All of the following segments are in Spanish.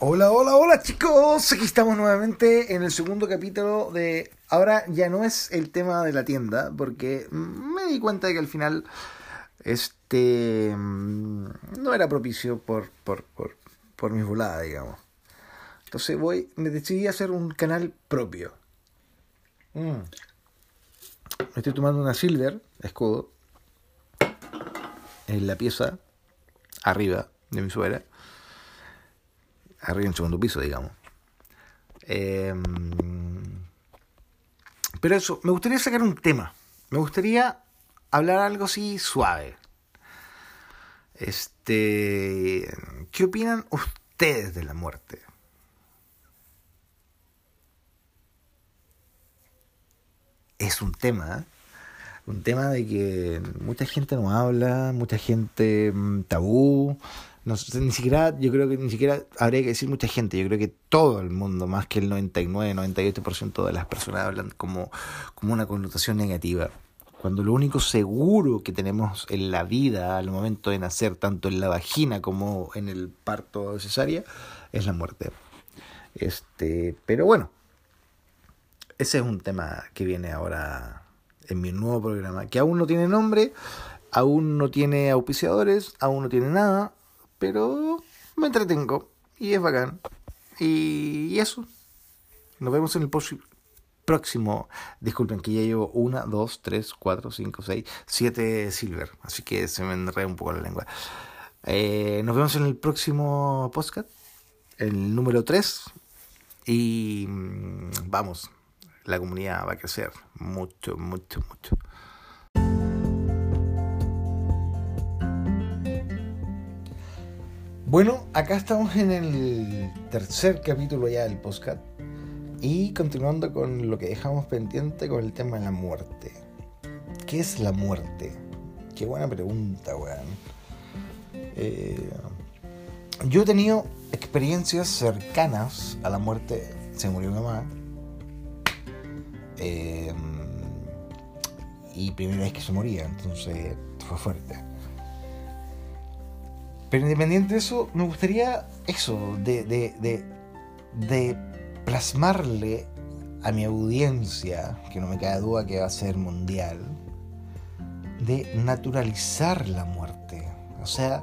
Hola, hola, hola chicos, aquí estamos nuevamente en el segundo capítulo de... Ahora ya no es el tema de la tienda, porque me di cuenta de que al final este mm, no era propicio por, por, por, por mis voladas, digamos. Entonces voy, me decidí a hacer un canal propio. Mm. Estoy tomando una Silver, escudo, en la pieza arriba de mi suera arriba en segundo piso, digamos. Em, pero eso, me gustaría sacar un tema. Me gustaría hablar algo así suave. Este, ¿qué opinan ustedes de la muerte? Es un tema, ¿eh? Un tema de que mucha gente no habla, mucha gente mm, tabú, no, ni siquiera, yo creo que ni siquiera habría que decir mucha gente, yo creo que todo el mundo, más que el 99, 98% de las personas hablan como, como una connotación negativa. Cuando lo único seguro que tenemos en la vida al momento de nacer, tanto en la vagina como en el parto cesárea, es la muerte. Este, pero bueno, ese es un tema que viene ahora en mi nuevo programa, que aún no tiene nombre, aún no tiene auspiciadores, aún no tiene nada, pero me entretengo y es bacán. Y, eso. Nos vemos en el próximo. Disculpen que ya llevo una, dos, tres, cuatro, cinco, seis, siete silver. Así que se me enreda un poco la lengua. Eh, nos vemos en el próximo podcast, el número 3. Y mm, vamos, la comunidad va a crecer mucho, mucho, mucho. Bueno, acá estamos en el tercer capítulo ya del podcast y continuando con lo que dejamos pendiente con el tema de la muerte. ¿Qué es la muerte? Qué buena pregunta, weón. Eh, yo he tenido experiencias cercanas a la muerte. Se murió mi mamá. Eh, y primera vez que se moría, entonces fue fuerte. Pero independiente de eso, me gustaría eso, de, de, plasmarle a mi audiencia, que no me cae duda que va a ser mundial, de naturalizar la muerte. O sea,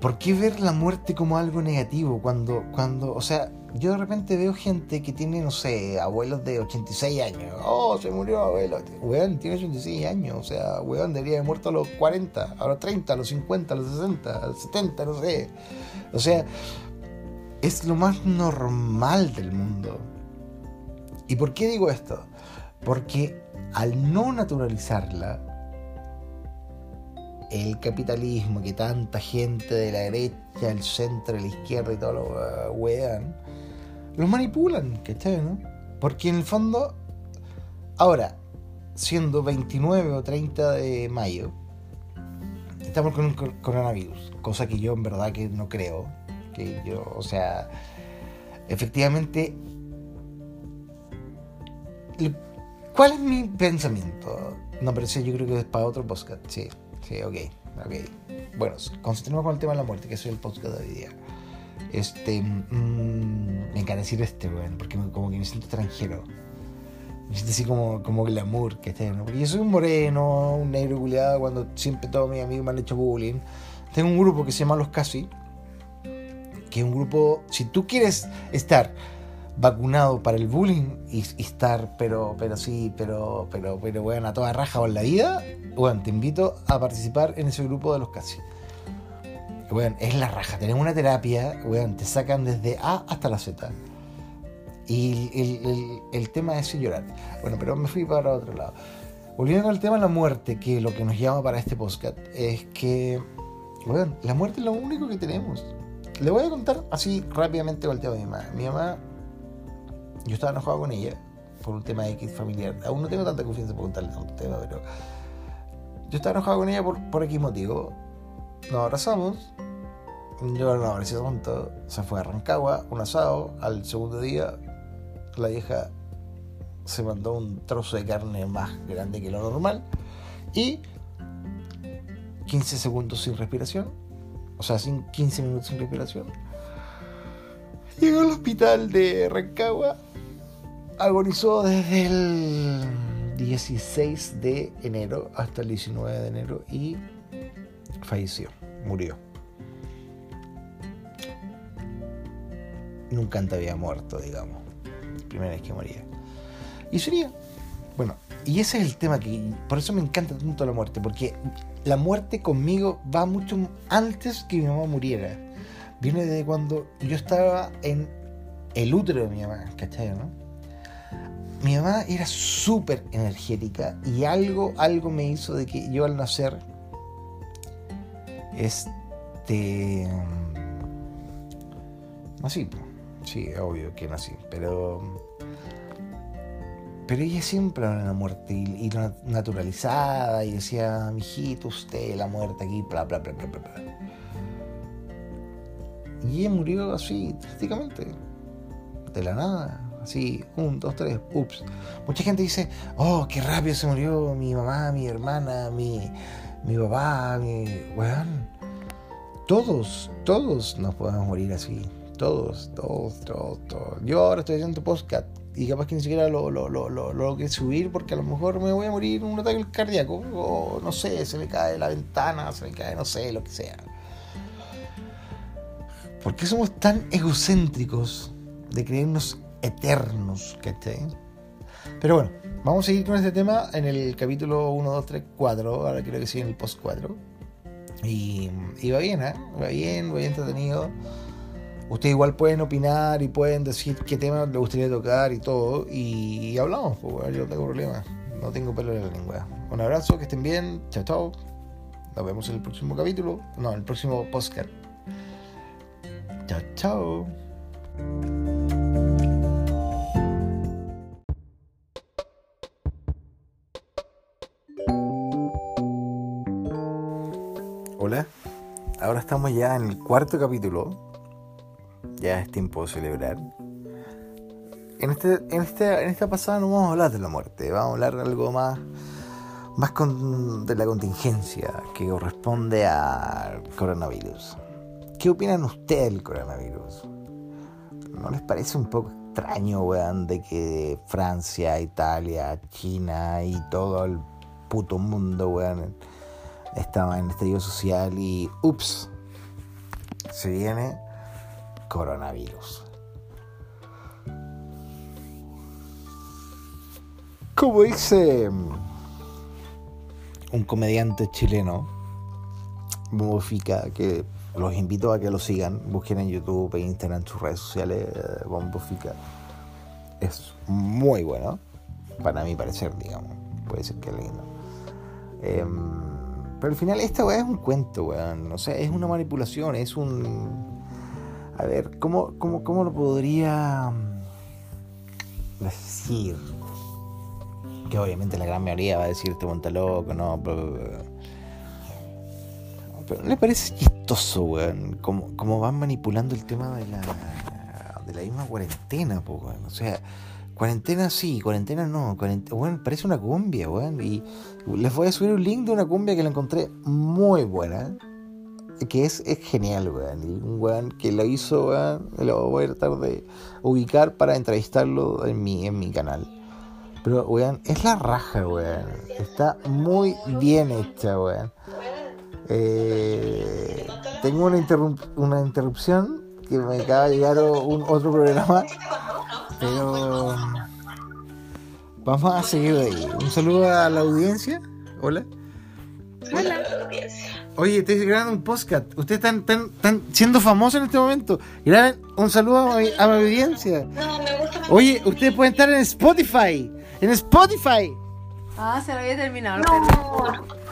¿por qué ver la muerte como algo negativo cuando, cuando, o sea, yo de repente veo gente que tiene, no sé, abuelos de 86 años. Oh, se murió abuelo. Weón, tiene 86 años. O sea, weón debería haber muerto a los 40, a los 30, a los 50, a los 60, a los 70, no sé. O sea, es lo más normal del mundo. ¿Y por qué digo esto? Porque al no naturalizarla, el capitalismo que tanta gente de la derecha, el centro, la izquierda y todo lo weón los manipulan, ¿cachai? ¿no? Porque en el fondo, ahora, siendo 29 o 30 de mayo, estamos con un coronavirus, cosa que yo en verdad que no creo, que yo, o sea, efectivamente, ¿cuál es mi pensamiento? No, pero sí, yo creo que es para otro podcast, sí, sí, ok, ok. Bueno, concentremos con el tema de la muerte, que es el podcast de hoy día. Este. Mmm, me encanta decir este, weón, porque como que me siento extranjero. Me siento así como, como glamour, que esté, ¿no? Porque yo soy un moreno, un negro culiado, cuando siempre todos mis amigos me han hecho bullying. Tengo un grupo que se llama Los Casi, que es un grupo, si tú quieres estar vacunado para el bullying y, estar, pero, pero sí, pero, pero, pero, weón, a toda raja o en la vida, weón, te invito a participar en ese grupo de Los Casi es la raja. Tenemos una terapia, weón, te sacan desde A hasta la Z. Y el, tema es llorar. Bueno, pero me fui para otro lado. Volviendo al tema de la muerte, que lo que nos llama para este podcast es que, weón, la muerte es lo único que tenemos. Le voy a contar así rápidamente el tema de mi mamá. Mi mamá, yo estaba enojado con ella por un tema X familiar. Aún no tengo tanta confianza para contarle tanto tema, pero yo estaba enojado con ella por, por X motivo nos abrazamos. No abracé tonto. Se fue a Rancagua, un asado. Al segundo día, la vieja se mandó un trozo de carne más grande que lo normal. Y 15 segundos sin respiración. O sea, sin 15 minutos sin respiración. Llegó al hospital de Rancagua. Agonizó desde el 16 de enero hasta el 19 de enero y falleció, murió. Nunca antes había muerto, digamos. Primera vez que moría. Y sería, bueno, y ese es el tema que, por eso me encanta tanto la muerte, porque la muerte conmigo va mucho antes que mi mamá muriera. Viene de cuando yo estaba en el útero de mi mamá, ¿cachai? No? Mi mamá era súper energética y algo, algo me hizo de que yo al nacer, este, nací, sí, obvio que nací, pero pero ella siempre de la muerte y, lo naturalizada y decía, mijito, usted, la muerte aquí, bla, bla, bla, bla, bla. Y ella murió así, drásticamente, de la nada, así, un, dos, tres, ups. Mucha gente dice, oh, qué rápido se murió mi mamá, mi hermana, mi, mi papá, mi... Weón, todos, todos nos podemos morir así. Todos, todos, todos, todos. Yo ahora estoy haciendo podcast y capaz que ni siquiera lo, lo, lo, lo, que subir porque a lo mejor me voy a morir en un ataque cardíaco o no sé, se me cae la ventana, se me cae, no sé, lo que sea. ¿Por qué somos tan egocéntricos de creernos eternos? ¿Cachai? Pero bueno, vamos a seguir con este tema en el capítulo 1, 2, 3, 4. Ahora quiero que siga en el post 4. Y, y va bien, ¿eh? Va bien, va bien entretenido. Ustedes igual pueden opinar y pueden decir qué tema les gustaría tocar y todo. Y, hablamos, pues, yo no tengo problema. No tengo pelo en la lengua. Un abrazo, que estén bien. Chao, chao. Nos vemos en el próximo capítulo. No, en el próximo podcast. Chao, chao. Hola. Ahora estamos ya en el cuarto capítulo ya es tiempo de celebrar. En, este, en, este, en esta pasada no vamos a hablar de la muerte, vamos a hablar de algo más, más de la contingencia que corresponde al coronavirus. ¿Qué opinan ustedes del coronavirus? ¿No les parece un poco extraño, weón, de que Francia, Italia, China y todo el puto mundo, weón, estaba en estallido social y, ups, se viene coronavirus. Como dice mm, un comediante chileno, Bombofica, que los invito a que lo sigan, busquen en YouTube e Instagram, sus redes sociales, eh, Bombofica. Es muy bueno, para mi parecer, digamos. Puede ser que lindo. Em, pero al final esta weá es un cuento, weón. O sea, es una manipulación, es un a ver, ¿cómo, cómo, cómo lo podría mm, decir? Que obviamente la gran mayoría va a decir este monta loco, no, pero, ¿no le parece chistoso, weón? Cómo, van manipulando el tema de la, de la misma cuarentena, pues, weón. O sea, cuarentena sí, cuarentena no. Cuarentena, parece una cumbia, weón. Y les voy a subir un link de una cumbia que la encontré muy buena que es, es genial, weón. Un weón que lo hizo, weón, lo voy a tratar de ubicar para entrevistarlo en mi, en mi canal. Pero, weón, es la raja, weón. Está muy bien hecha, weón. Eh, tengo una, una interrupción que me acaba de llegar un, otro programa. Pero vamos a seguir ahí. Un saludo a la audiencia. Hola. Oye, estoy grabando un podcast. Ustedes están, están, siendo famosos en este momento. Graben un saludo a mi, audiencia. No, me gusta Oye, ustedes pueden estar en Spotify. En Spotify. Ah, se lo había terminado. No.